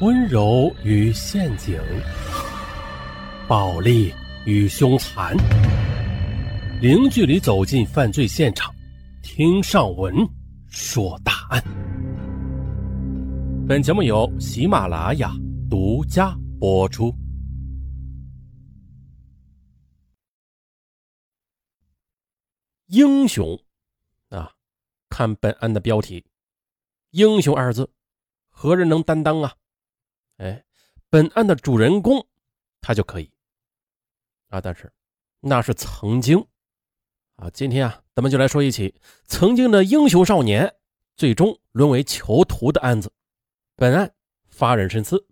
温柔与陷阱，暴力与凶残，零距离走进犯罪现场，听上文说大案。本节目由喜马拉雅独家播出。英雄啊，看本案的标题，“英雄”二字，何人能担当啊？哎，本案的主人公他就可以啊，但是那是曾经啊。今天啊，咱们就来说一起曾经的英雄少年最终沦为囚徒的案子。本案发人深思。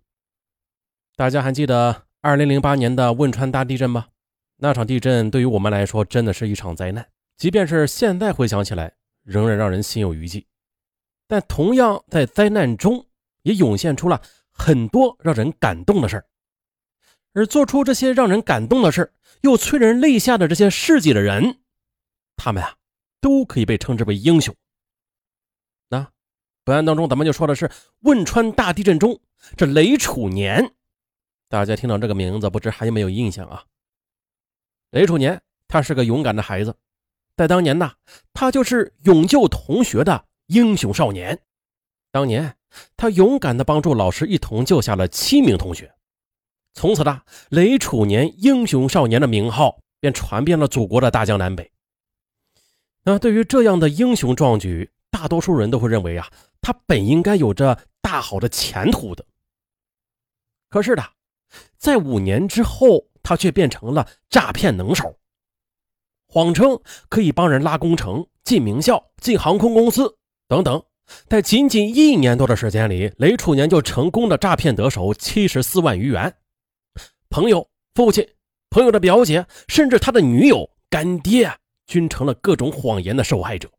大家还记得二零零八年的汶川大地震吗？那场地震对于我们来说真的是一场灾难，即便是现在回想起来，仍然让人心有余悸。但同样在灾难中，也涌现出了。很多让人感动的事儿，而做出这些让人感动的事儿又催人泪下的这些事迹的人，他们啊，都可以被称之为英雄。那本案当中，咱们就说的是汶川大地震中这雷楚年。大家听到这个名字，不知还有没有印象啊？雷楚年，他是个勇敢的孩子，在当年呢，他就是勇救同学的英雄少年。当年。他勇敢地帮助老师一同救下了七名同学，从此呢，雷楚年英雄少年的名号便传遍了祖国的大江南北。那对于这样的英雄壮举，大多数人都会认为啊，他本应该有着大好的前途的。可是呢，在五年之后，他却变成了诈骗能手，谎称可以帮人拉工程、进名校、进航空公司等等。在仅仅一年多的时间里，雷楚年就成功的诈骗得手七十四万余元。朋友、父亲、朋友的表姐，甚至他的女友、干爹，均成了各种谎言的受害者。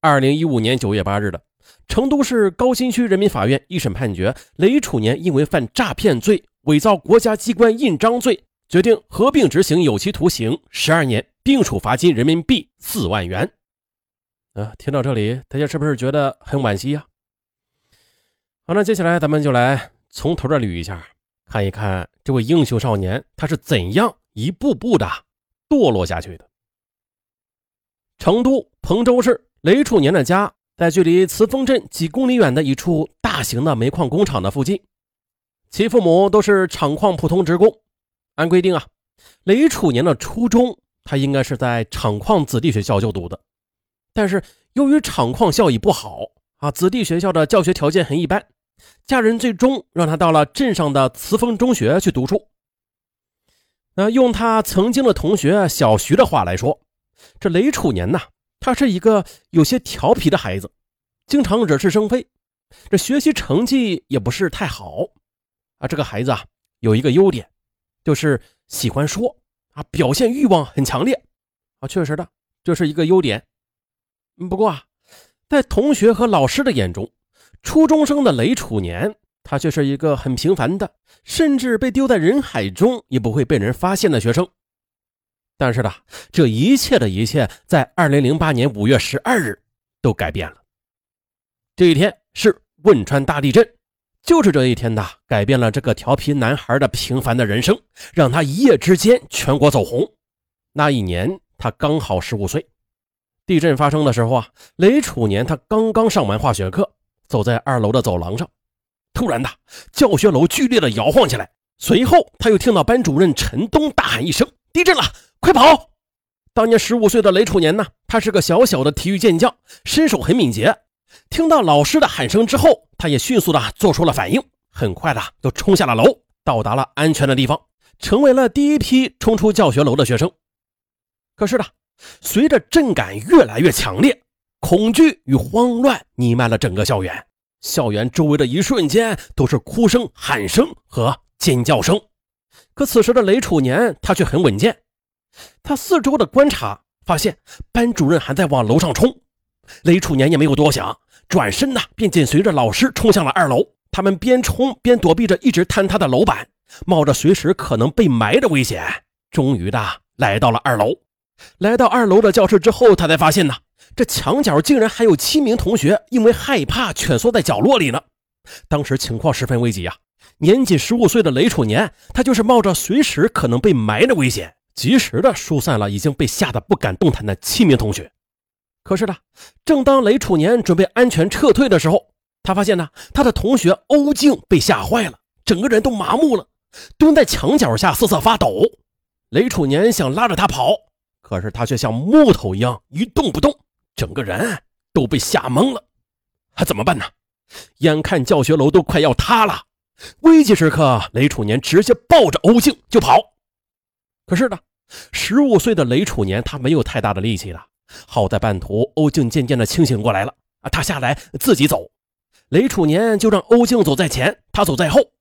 二零一五年九月八日的成都市高新区人民法院一审判决，雷楚年因为犯诈骗罪、伪造国家机关印章罪，决定合并执行有期徒刑十二年，并处罚金人民币四万元。啊，听到这里，大家是不是觉得很惋惜呀？好，那接下来咱们就来从头的捋一下，看一看这位英雄少年他是怎样一步步的堕落下去的。成都彭州市雷楚年的家在距离慈丰镇几公里远的一处大型的煤矿工厂的附近，其父母都是厂矿普通职工。按规定啊，雷楚年的初中他应该是在厂矿子弟学校就读的。但是由于厂矿效益不好啊，子弟学校的教学条件很一般，家人最终让他到了镇上的慈丰中学去读书。那用他曾经的同学小徐的话来说，这雷楚年呐，他是一个有些调皮的孩子，经常惹是生非，这学习成绩也不是太好啊。这个孩子啊，有一个优点，就是喜欢说啊，表现欲望很强烈啊，确实的，这是一个优点。不过啊，在同学和老师的眼中，初中生的雷楚年，他却是一个很平凡的，甚至被丢在人海中也不会被人发现的学生。但是呢，这一切的一切，在二零零八年五月十二日都改变了。这一天是汶川大地震，就是这一天呐，改变了这个调皮男孩的平凡的人生，让他一夜之间全国走红。那一年，他刚好十五岁。地震发生的时候啊，雷楚年他刚刚上完化学课，走在二楼的走廊上，突然的教学楼剧烈的摇晃起来。随后他又听到班主任陈东大喊一声：“地震了，快跑！”当年十五岁的雷楚年呢，他是个小小的体育健将，身手很敏捷。听到老师的喊声之后，他也迅速的做出了反应，很快的就冲下了楼，到达了安全的地方，成为了第一批冲出教学楼的学生。可是呢？随着震感越来越强烈，恐惧与慌乱弥漫了整个校园。校园周围的一瞬间都是哭声、喊声和尖叫声。可此时的雷楚年，他却很稳健。他四周的观察发现，班主任还在往楼上冲。雷楚年也没有多想，转身呢便紧随着老师冲向了二楼。他们边冲边躲避着一直坍塌的楼板，冒着随时可能被埋的危险，终于的来到了二楼。来到二楼的教室之后，他才发现呢，这墙角竟然还有七名同学因为害怕蜷缩在角落里呢。当时情况十分危急啊！年仅十五岁的雷楚年，他就是冒着随时可能被埋的危险，及时的疏散了已经被吓得不敢动弹的七名同学。可是呢，正当雷楚年准备安全撤退的时候，他发现呢，他的同学欧静被吓坏了，整个人都麻木了，蹲在墙角下瑟瑟发抖。雷楚年想拉着他跑，可是他却像木头一样一动不动，整个人都被吓懵了。还怎么办呢？眼看教学楼都快要塌了，危急时刻，雷楚年直接抱着欧静就跑。可是呢，十五岁的雷楚年他没有太大的力气了。好在半途，欧静渐渐的清醒过来了啊，他下来自己走。雷楚年就让欧静走在前，他走在后。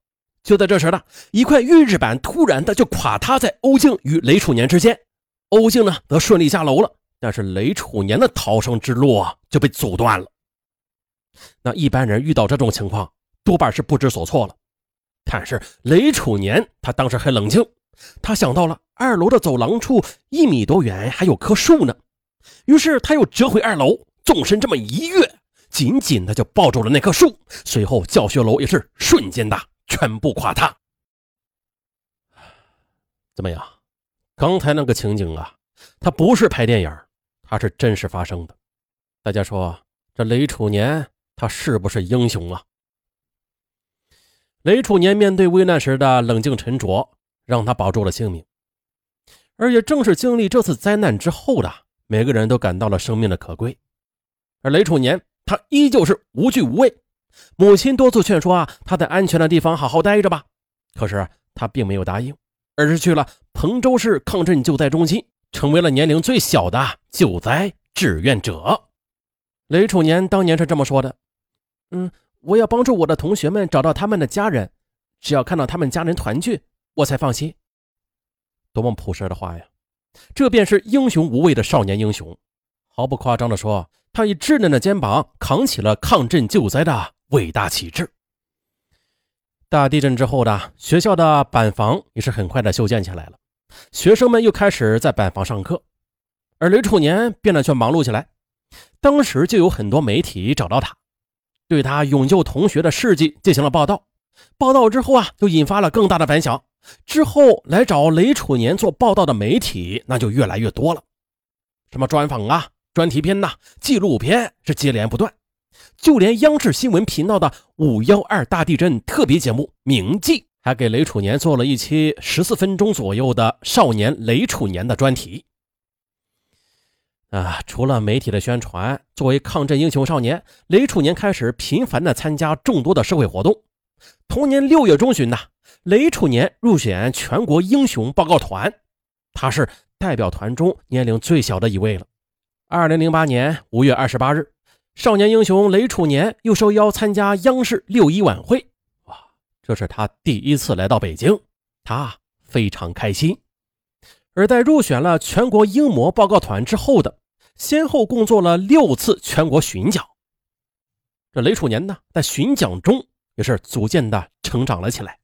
就在这时呢，一块预制板突然的就垮塌在欧静与雷楚年之间，欧静呢则顺利下楼了，但是雷楚年的逃生之路啊就被阻断了。那一般人遇到这种情况，多半是不知所措了。但是雷楚年他当时很冷静，他想到了二楼的走廊处一米多远还有棵树呢，于是他又折回二楼，纵身这么一跃。紧紧的就抱住了那棵树，随后教学楼也是瞬间的全部垮塌。怎么样？刚才那个情景啊，它不是拍电影，它是真实发生的。大家说，这雷楚年他是不是英雄啊？雷楚年面对危难时的冷静沉着，让他保住了性命。而也正是经历这次灾难之后的，每个人都感到了生命的可贵。而雷楚年。他依旧是无惧无畏，母亲多次劝说啊，他在安全的地方好好待着吧。可是他并没有答应，而是去了彭州市抗震救灾中心，成为了年龄最小的救灾志愿者。雷楚年当年是这么说的：“嗯，我要帮助我的同学们找到他们的家人，只要看到他们家人团聚，我才放心。”多么朴实的话呀！这便是英雄无畏的少年英雄。毫不夸张地说，他以稚嫩的肩膀扛起了抗震救灾的伟大旗帜。大地震之后的学校的板房也是很快的修建起来了，学生们又开始在板房上课，而雷楚年变得却忙碌起来。当时就有很多媒体找到他，对他勇救同学的事迹进行了报道。报道之后啊，就引发了更大的反响。之后来找雷楚年做报道的媒体那就越来越多了，什么专访啊。专题片呐，纪录片是接连不断，就连央视新闻频道的五幺二大地震特别节目《铭记》还给雷楚年做了一期十四分钟左右的少年雷楚年的专题。啊，除了媒体的宣传，作为抗震英雄少年，雷楚年开始频繁的参加众多的社会活动。同年六月中旬呐，雷楚年入选全国英雄报告团，他是代表团中年龄最小的一位了。二零零八年五月二十八日，少年英雄雷楚年又受邀参加央视六一晚会。这是他第一次来到北京，他非常开心。而在入选了全国英模报告团之后的，先后共做了六次全国巡讲。这雷楚年呢，在巡讲中也是逐渐的成长了起来。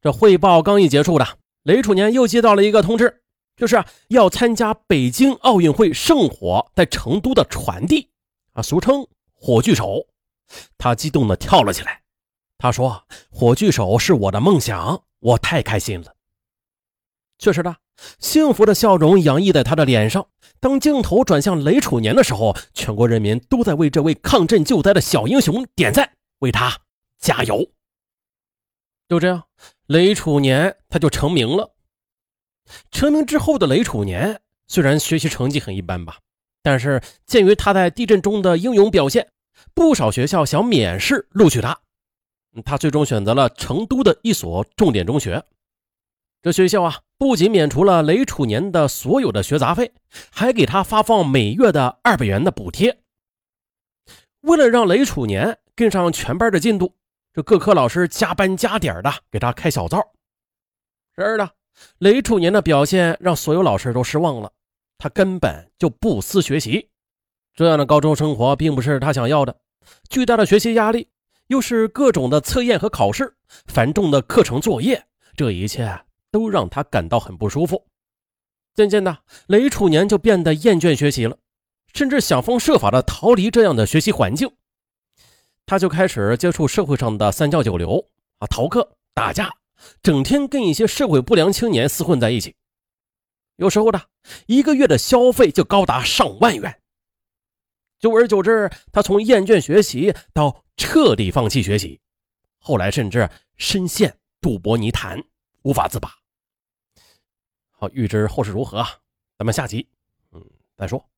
这汇报刚一结束的，雷楚年又接到了一个通知。就是要参加北京奥运会圣火在成都的传递啊，俗称火炬手。他激动的跳了起来。他说：“火炬手是我的梦想，我太开心了。”确实的，幸福的笑容洋溢在他的脸上。当镜头转向雷楚年的时候，全国人民都在为这位抗震救灾的小英雄点赞，为他加油。就这样，雷楚年他就成名了。成名之后的雷楚年，虽然学习成绩很一般吧，但是鉴于他在地震中的英勇表现，不少学校想免试录取他。他最终选择了成都的一所重点中学。这学校啊，不仅免除了雷楚年的所有的学杂费，还给他发放每月的二百元的补贴。为了让雷楚年跟上全班的进度，这各科老师加班加点的给他开小灶。然而呢。雷楚年的表现让所有老师都失望了，他根本就不思学习，这样的高中生活并不是他想要的。巨大的学习压力，又是各种的测验和考试，繁重的课程作业，这一切都让他感到很不舒服。渐渐的，雷楚年就变得厌倦学习了，甚至想方设法的逃离这样的学习环境。他就开始接触社会上的三教九流啊，逃课、打架，整天跟一些社会不良青年厮混在一起。有时候呢，一个月的消费就高达上万元。久而久之，他从厌倦学习到彻底放弃学习，后来甚至深陷赌博泥潭，无法自拔。好，预知后事如何，咱们下集嗯再说。